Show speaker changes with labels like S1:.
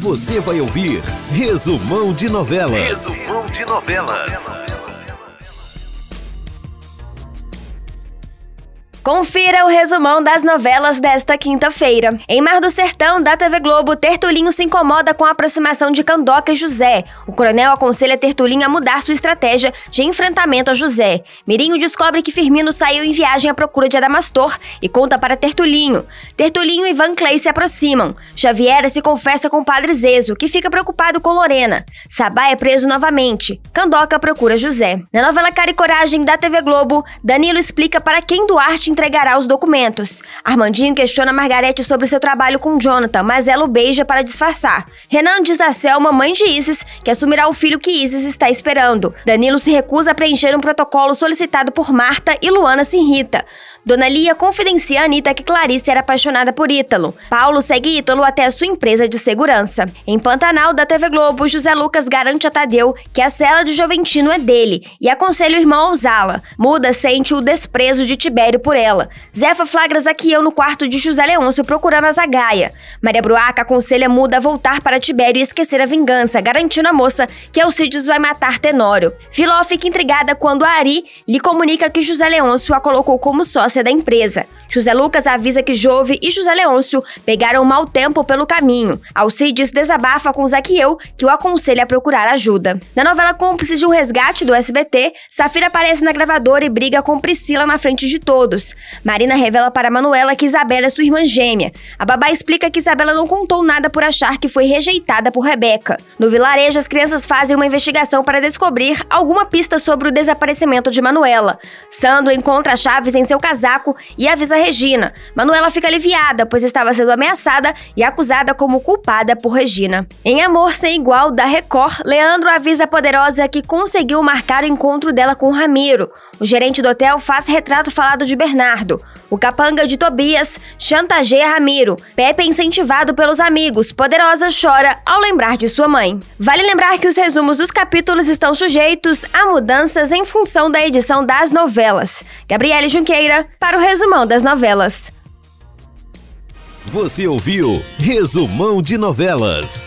S1: Você vai ouvir Resumão de Novelas.
S2: Resumão de Novelas.
S3: Confira o resumão das novelas desta quinta-feira. Em Mar do Sertão, da TV Globo, Tertulinho se incomoda com a aproximação de Candoca e José. O coronel aconselha Tertulinho a mudar sua estratégia de enfrentamento a José. Mirinho descobre que Firmino saiu em viagem à procura de Adamastor e conta para Tertulinho. Tertulinho e Van Clay se aproximam. Xaviera se confessa com o padre Zezo, que fica preocupado com Lorena. Sabá é preso novamente. Candoca procura José. Na novela Cara e Coragem da TV Globo, Danilo explica para quem Duarte entregará os documentos. Armandinho questiona Margarete sobre seu trabalho com Jonathan, mas ela o beija para disfarçar. Renan diz a Selma, mãe de Isis, que assumirá o filho que Isis está esperando. Danilo se recusa a preencher um protocolo solicitado por Marta e Luana se irrita. Dona Lia confidencia a Anitta que Clarice era apaixonada por Ítalo. Paulo segue Ítalo até a sua empresa de segurança. Em Pantanal, da TV Globo, José Lucas garante a Tadeu que a cela de Joventino é dele e aconselha o irmão a usá-la. Muda sente o desprezo de Tibério por ela. Zefa flagra Zaquiel no quarto de José Leôncio procurando a Zagaia. Maria Bruaca aconselha Muda a voltar para Tibério e esquecer a vingança, garantindo à moça que Alcides vai matar Tenório. Filó fica intrigada quando a Ari lhe comunica que José Leôncio a colocou como sócia da empresa. José Lucas avisa que Jove e José Leôncio pegaram mau tempo pelo caminho. Alcides desabafa com Zaquiel, que o aconselha a procurar ajuda. Na novela Cúmplices de um Resgate do SBT, Safira aparece na gravadora e briga com Priscila na frente de todos. Marina revela para Manuela que Isabela é sua irmã gêmea. A babá explica que Isabela não contou nada por achar que foi rejeitada por Rebeca. No vilarejo, as crianças fazem uma investigação para descobrir alguma pista sobre o desaparecimento de Manuela. Sandro encontra chaves em seu casaco e avisa Regina. Manuela fica aliviada, pois estava sendo ameaçada e acusada como culpada por Regina. Em Amor Sem Igual, da Record, Leandro avisa a poderosa que conseguiu marcar o encontro dela com Ramiro. O gerente do hotel faz retrato falado de Bernardo. O capanga de Tobias chantageia Ramiro. Pepe é incentivado pelos amigos. Poderosa chora ao lembrar de sua mãe. Vale lembrar que os resumos dos capítulos estão sujeitos a mudanças em função da edição das novelas. Gabriele Junqueira, para o resumão das novelas.
S1: Você ouviu Resumão de Novelas.